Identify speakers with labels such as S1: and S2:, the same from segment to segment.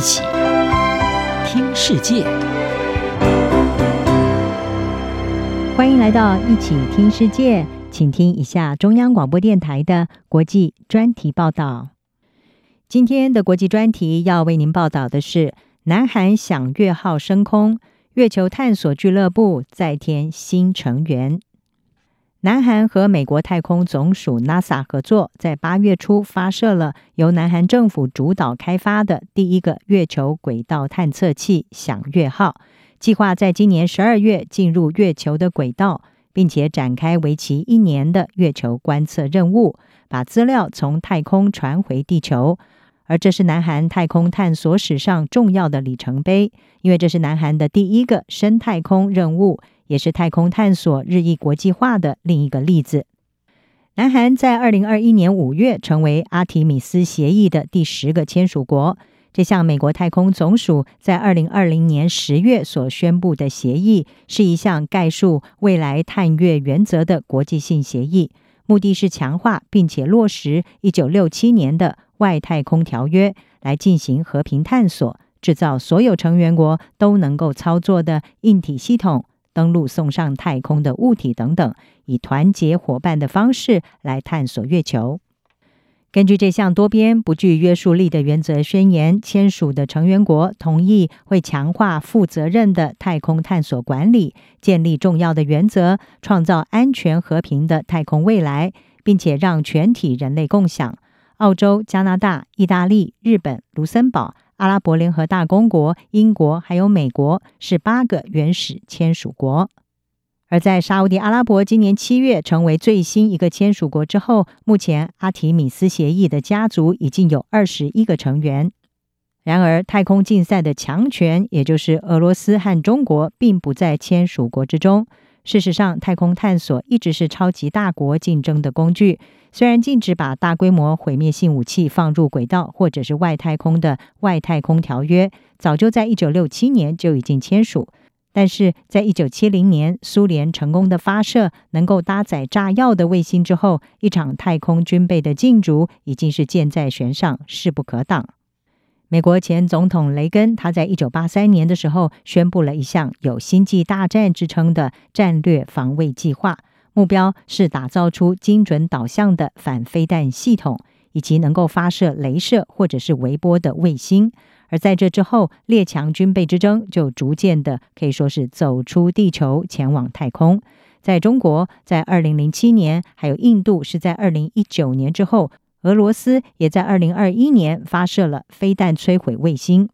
S1: 一起听世界，
S2: 欢迎来到一起听世界，请听一下中央广播电台的国际专题报道。今天的国际专题要为您报道的是：南韩响月号升空，月球探索俱乐部再添新成员。南韩和美国太空总署 NASA 合作，在八月初发射了由南韩政府主导开发的第一个月球轨道探测器“响月号”，计划在今年十二月进入月球的轨道，并且展开为期一年的月球观测任务，把资料从太空传回地球。而这是南韩太空探索史上重要的里程碑，因为这是南韩的第一个深太空任务。也是太空探索日益国际化的另一个例子。南韩在二零二一年五月成为阿提米斯协议的第十个签署国。这项美国太空总署在二零二零年十月所宣布的协议，是一项概述未来探月原则的国际性协议，目的是强化并且落实一九六七年的外太空条约，来进行和平探索，制造所有成员国都能够操作的硬体系统。登陆送上太空的物体等等，以团结伙伴的方式来探索月球。根据这项多边不具约束力的原则宣言，签署的成员国同意会强化负责任的太空探索管理，建立重要的原则，创造安全和平的太空未来，并且让全体人类共享。澳洲、加拿大、意大利、日本、卢森堡。阿拉伯联合大公国、英国还有美国是八个原始签署国，而在沙乌地阿拉伯今年七月成为最新一个签署国之后，目前阿提米斯协议的家族已经有二十一个成员。然而，太空竞赛的强权，也就是俄罗斯和中国，并不在签署国之中。事实上，太空探索一直是超级大国竞争的工具。虽然禁止把大规模毁灭性武器放入轨道或者是外太空的外太空条约，早就在一九六七年就已经签署，但是在一九七零年苏联成功的发射能够搭载炸药的卫星之后，一场太空军备的竞逐已经是箭在弦上，势不可挡。美国前总统雷根，他在一九八三年的时候宣布了一项有“星际大战”之称的战略防卫计划，目标是打造出精准导向的反飞弹系统，以及能够发射镭射或者是微波的卫星。而在这之后，列强军备之争就逐渐的可以说是走出地球，前往太空。在中国，在二零零七年，还有印度是在二零一九年之后。俄罗斯也在二零二一年发射了飞弹摧毁卫星。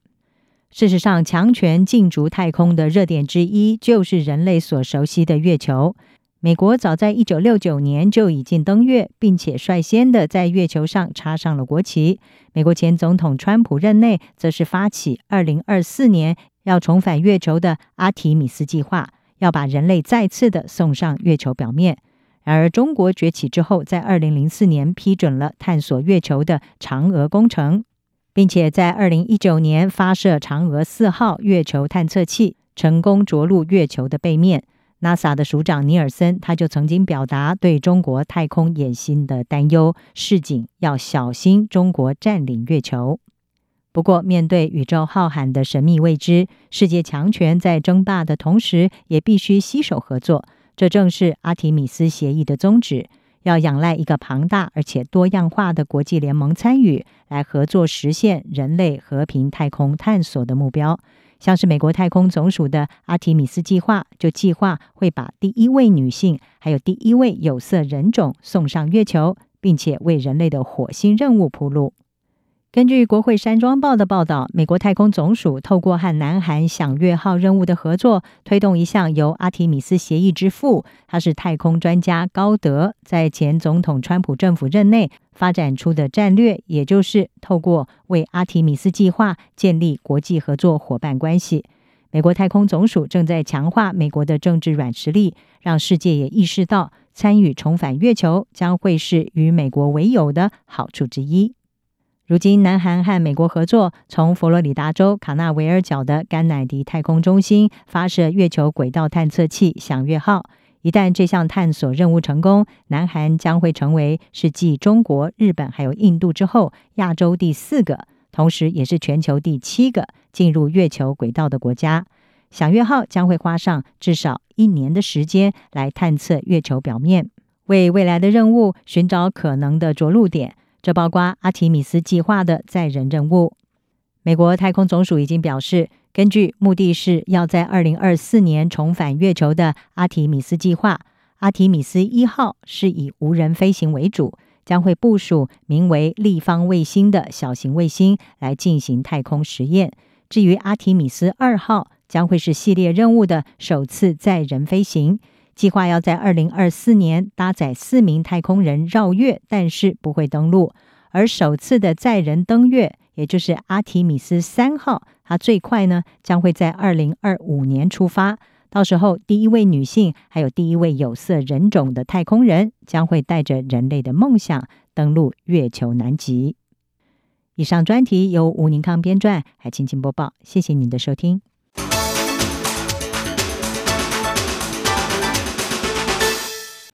S2: 事实上，强权竞逐太空的热点之一就是人类所熟悉的月球。美国早在一九六九年就已经登月，并且率先的在月球上插上了国旗。美国前总统川普任内，则是发起二零二四年要重返月球的阿提米斯计划，要把人类再次的送上月球表面。而，中国崛起之后，在二零零四年批准了探索月球的嫦娥工程，并且在二零一九年发射嫦娥四号月球探测器，成功着陆月球的背面。NASA 的署长尼尔森他就曾经表达对中国太空野心的担忧，示警要小心中国占领月球。不过，面对宇宙浩瀚的神秘未知，世界强权在争霸的同时，也必须携手合作。这正是阿提米斯协议的宗旨，要仰赖一个庞大而且多样化的国际联盟参与，来合作实现人类和平太空探索的目标。像是美国太空总署的阿提米斯计划，就计划会把第一位女性，还有第一位有色人种送上月球，并且为人类的火星任务铺路。根据国会山庄报的报道，美国太空总署透过和南韩响月号任务的合作，推动一项由阿提米斯协议之父，他是太空专家高德，在前总统川普政府任内发展出的战略，也就是透过为阿提米斯计划建立国际合作伙伴关系。美国太空总署正在强化美国的政治软实力，让世界也意识到参与重返月球将会是与美国为友的好处之一。如今，南韩和美国合作，从佛罗里达州卡纳维尔角的甘乃迪太空中心发射月球轨道探测器“响月号”。一旦这项探索任务成功，南韩将会成为是继中国、日本还有印度之后，亚洲第四个，同时也是全球第七个进入月球轨道的国家。响月号将会花上至少一年的时间来探测月球表面，为未来的任务寻找可能的着陆点。这包括阿提米斯计划的载人任务。美国太空总署已经表示，根据目的是要在二零二四年重返月球的阿提米斯计划，阿提米斯一号是以无人飞行为主，将会部署名为立方卫星的小型卫星来进行太空实验。至于阿提米斯二号，将会是系列任务的首次载人飞行，计划要在二零二四年搭载四名太空人绕月，但是不会登陆。而首次的载人登月，也就是阿提米斯三号，它最快呢将会在二零二五年出发。到时候，第一位女性还有第一位有色人种的太空人将会带着人类的梦想登陆月球南极。以上专题由吴宁康编撰，还请请播报。谢谢您的收听。